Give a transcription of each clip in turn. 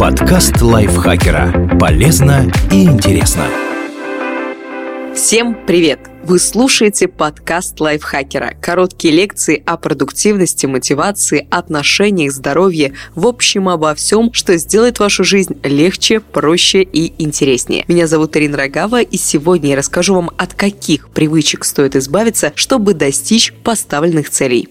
Подкаст лайфхакера. Полезно и интересно. Всем привет! Вы слушаете подкаст лайфхакера. Короткие лекции о продуктивности, мотивации, отношениях, здоровье, в общем, обо всем, что сделает вашу жизнь легче, проще и интереснее. Меня зовут Ирина Рогава, и сегодня я расскажу вам, от каких привычек стоит избавиться, чтобы достичь поставленных целей.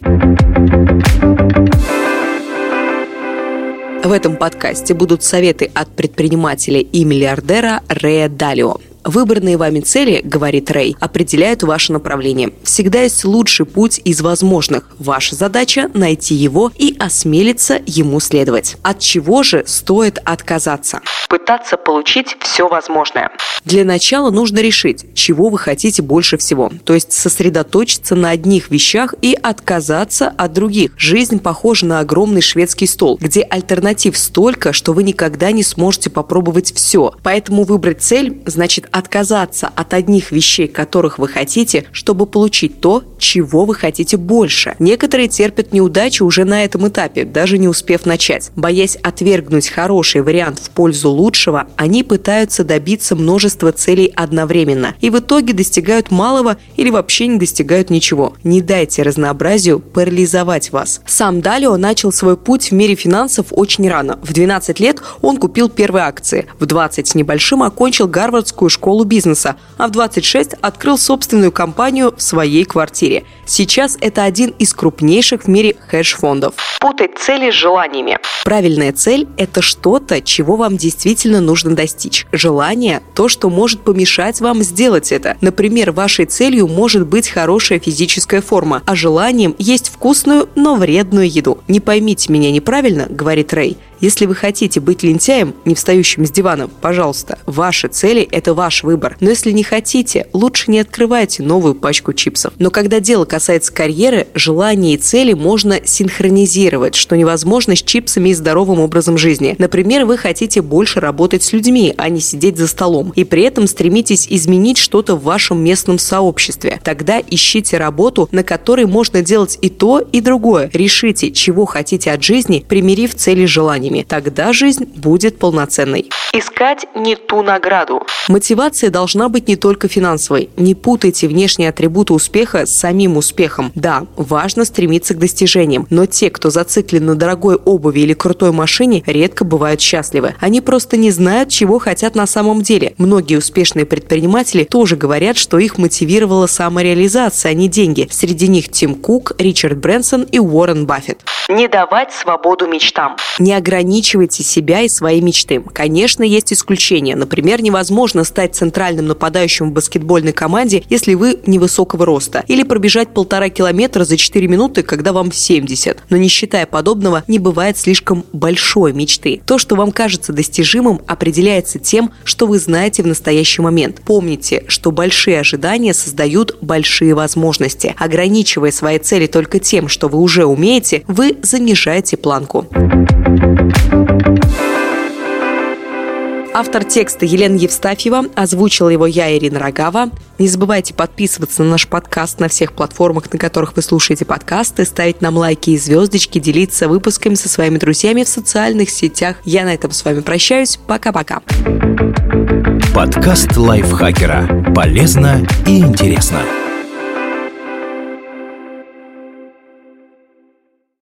В этом подкасте будут советы от предпринимателя и миллиардера Рея Далио. Выбранные вами цели, говорит Рэй, определяют ваше направление. Всегда есть лучший путь из возможных. Ваша задача – найти его и осмелиться ему следовать. От чего же стоит отказаться? Пытаться получить все возможное. Для начала нужно решить, чего вы хотите больше всего. То есть сосредоточиться на одних вещах и отказаться от других. Жизнь похожа на огромный шведский стол, где альтернатив столько, что вы никогда не сможете попробовать все. Поэтому выбрать цель значит отказаться от одних вещей, которых вы хотите, чтобы получить то, чего вы хотите больше. Некоторые терпят неудачи уже на этом этапе, даже не успев начать. Боясь отвергнуть хороший вариант в пользу лучшего, они пытаются добиться множества целей одновременно и в итоге достигают малого или вообще не достигают ничего. Не дайте разнообразию парализовать вас. Сам Далио начал свой путь в мире финансов очень рано. В 12 лет он купил первые акции. В 20 с небольшим окончил Гарвардскую школу школу бизнеса, а в 26 открыл собственную компанию в своей квартире. Сейчас это один из крупнейших в мире хедж-фондов. Путать цели с желаниями. Правильная цель – это что-то, чего вам действительно нужно достичь. Желание – то, что может помешать вам сделать это. Например, вашей целью может быть хорошая физическая форма, а желанием есть вкусную, но вредную еду. Не поймите меня неправильно, говорит Рэй. Если вы хотите быть лентяем, не встающим с дивана, пожалуйста, ваши цели – это ваш выбор. Но если не хотите, лучше не открывайте новую пачку чипсов. Но когда дело касается карьеры, желания и цели можно синхронизировать, что невозможно с чипсами и здоровым образом жизни. Например, вы хотите больше работать с людьми, а не сидеть за столом, и при этом стремитесь изменить что-то в вашем местном сообществе. Тогда ищите работу, на которой можно делать и то, и другое. Решите, чего хотите от жизни, примирив цели с желаниями. Тогда жизнь будет полноценной. Искать не ту награду. Мотивация должна быть не только финансовой. Не путайте внешние атрибуты успеха с самим успехом. Да, важно стремиться к достижениям, но те, кто зациклен на дорогой обуви или крутой машине, редко бывают счастливы. Они просто не знают, чего хотят на самом деле. Многие успешные предприниматели тоже говорят, что их мотивировала самореализация, а не деньги. Среди них Тим Кук, Ричард Брэнсон и Уоррен Баффет. Не давать свободу мечтам. Не ограничивайте себя и свои мечты. Конечно, есть исключения. Например, невозможно стать центральным нападающим в баскетбольной команде, если вы невысокого роста. Или пробежать полтора километра за 4 минуты, когда вам 70. Но не считая подобного, не бывает слишком большой мечты. То, что вам кажется достижимым, определяется тем, что вы знаете в настоящий момент. Помните, что большие ожидания создают большие возможности. Ограничивая свои цели только тем, что вы уже умеете, вы занижаете планку. Автор текста Елена Евстафьева, озвучила его я, Ирина Рогава. Не забывайте подписываться на наш подкаст на всех платформах, на которых вы слушаете подкасты, ставить нам лайки и звездочки, делиться выпусками со своими друзьями в социальных сетях. Я на этом с вами прощаюсь. Пока-пока. Подкаст лайфхакера. Полезно и интересно.